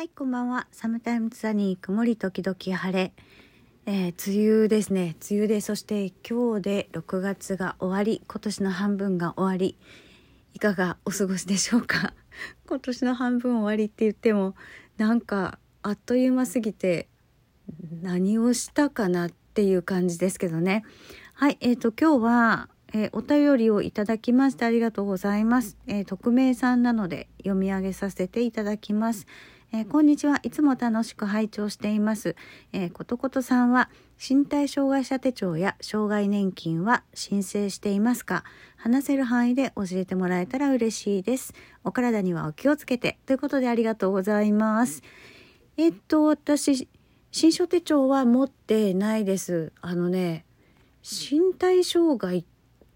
はい、こんばんは。サムタイムズザニー、曇り時々晴れ。えー、梅雨ですね。梅雨で、そして今日で6月が終わり、今年の半分が終わり。いかがお過ごしでしょうか？今年の半分終わりって言っても、なんかあっという間すぎて、何をしたかなっていう感じですけどね。はい、えっ、ー、と、今日は、えー、お便りをいただきましてありがとうございます。えー、匿名さんなので読み上げさせていただきます。えー、こんにちはいつも楽しく拝聴しています。えー、ことことさんは身体障害者手帳や障害年金は申請していますか？話せる範囲で教えてもらえたら嬉しいです。お体にはお気をつけてということでありがとうございます。えっと私新書手帳は持ってないです。あのね身体障害っ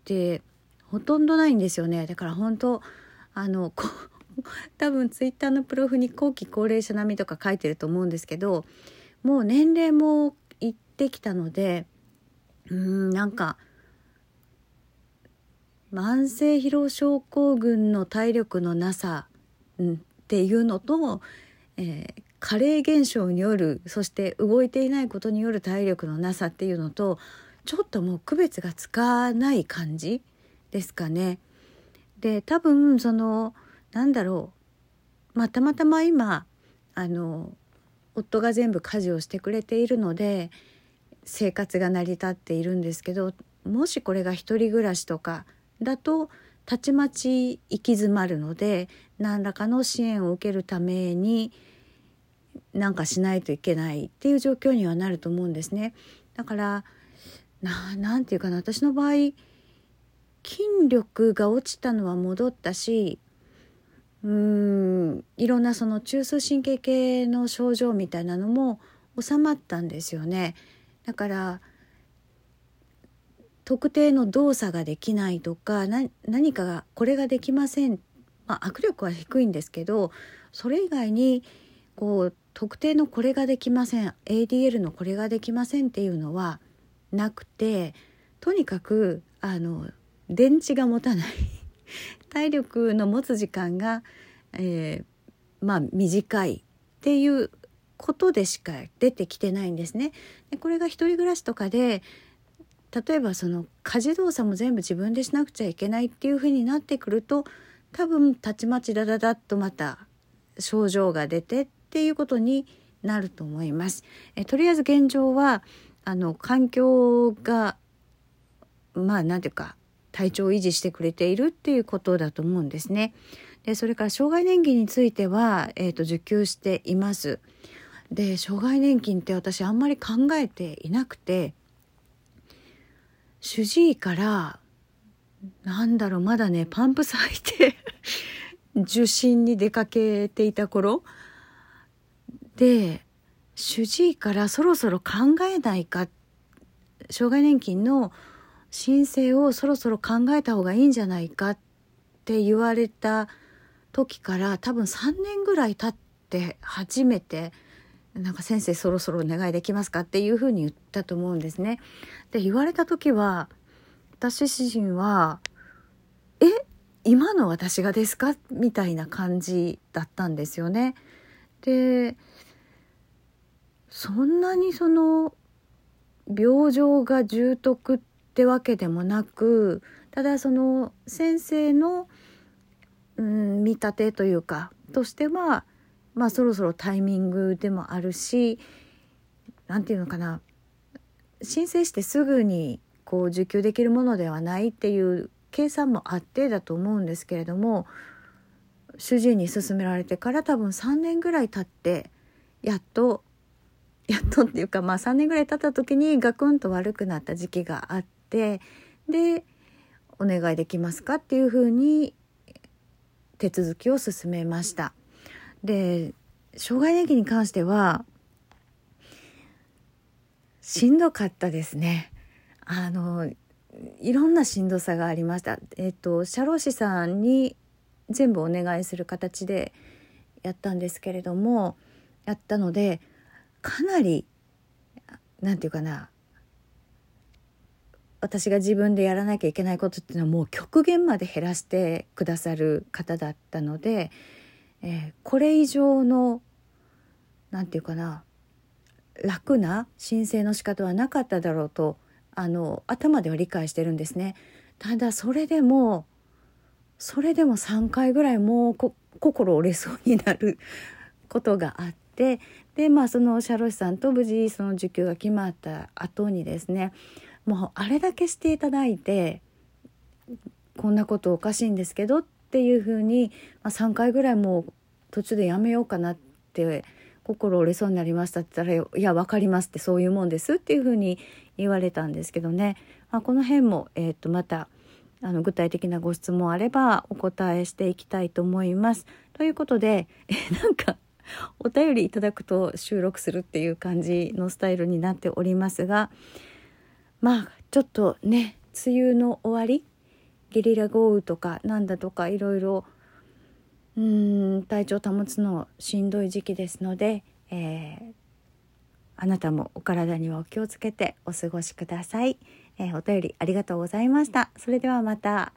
てほとんどないんですよね。だから本当あのこ 多分ツイッターのプロフに後期高齢者並みとか書いてると思うんですけどもう年齢もいってきたのでうんなんか慢性疲労症候群の体力のなさ、うん、っていうのと、えー、加齢現象によるそして動いていないことによる体力のなさっていうのとちょっともう区別がつかない感じですかね。で多分そのなんだろうまあたまたま今あの夫が全部家事をしてくれているので生活が成り立っているんですけどもしこれが一人暮らしとかだとたちまち行き詰まるので何らかの支援を受けるためになんかしないといけないっていう状況にはなると思うんですね。だからなんていうかな私の場合筋力が落ちたのは戻ったしうーん。いろんなその中枢神経系の症状みたいなのも収まったんですよね。だから特定の動作ができないとか何かがこれができません、まあ、握力は低いんですけどそれ以外にこう特定のこれができません。ADL のこれができませんっていうのはなくてとにかくあの電池が持たない。体力の持つ時間が、えー、まあ短いっていうことでしか出てきてないんですね。でこれが一人暮らしとかで例えばその家事動作も全部自分でしなくちゃいけないっていうふうになってくると多分たちまちだだだっとまた症状が出てっていうことになると思います。えとりあえず現状はあの環境がまあ何ていうか体調を維持してくれているっていうことだと思うんですね。でそれから障害年金については、えーと、受給しています。で障害年金って私あんまり考えていなくて主治医からなんだろうまだねパンプス履いて 受診に出かけていた頃で主治医からそろそろ考えないか障害年金の申請をそろそろ考えた方がいいんじゃないかって言われた時から多分3年ぐらい経って初めてなんか先生そろそろお願いできますかっていうふうに言ったと思うんですね。で言われた時は私自身は「え今の私がですか?」みたいな感じだったんですよね。でそんなにその病状が重篤ってってわけでもなくただその先生の、うん、見立てというかとしてはまあそろそろタイミングでもあるし何て言うのかな申請してすぐにこう受給できるものではないっていう計算もあってだと思うんですけれども主治医に勧められてから多分3年ぐらい経ってやっとやっとっていうかまあ3年ぐらい経った時にガクンと悪くなった時期があってでお願いできますか？っていうふうに手続きを進めました。で障害年金に関してはしんどかったですね。あのいろんなしんどさがありました。えっと社労士さんに全部お願いする形でやったんですけれどもやったのでかなり何て言うかな私が自分でやらなきゃいけないことっていうのはもう極限まで減らしてくださる方だったので、えー、これ以上の何て言うかな楽な申請の仕方はなかっただろうとあの頭では理解してるんですね。ただそれでもそれでも3回ぐらいもう心折れそうになることがあってでまあその社労士さんと無事その受給が決まった後にですねもうあれだけしていただいてこんなことおかしいんですけどっていうふうに、まあ、3回ぐらいもう途中でやめようかなって心折れそうになりましたって言ったら「いや分かります」ってそういうもんですっていうふうに言われたんですけどね、まあ、この辺も、えー、とまたあの具体的なご質問あればお答えしていきたいと思います。ということで、えなんかお便りいただくと収録するっていう感じのスタイルになっておりますがまあちょっとね梅雨の終わりゲリラ豪雨とかなんだとかいろいろうん体調保つのしんどい時期ですので、えー、あなたもお体にはお気をつけてお過ごしください、えー、お便りありがとうございました。それではまた。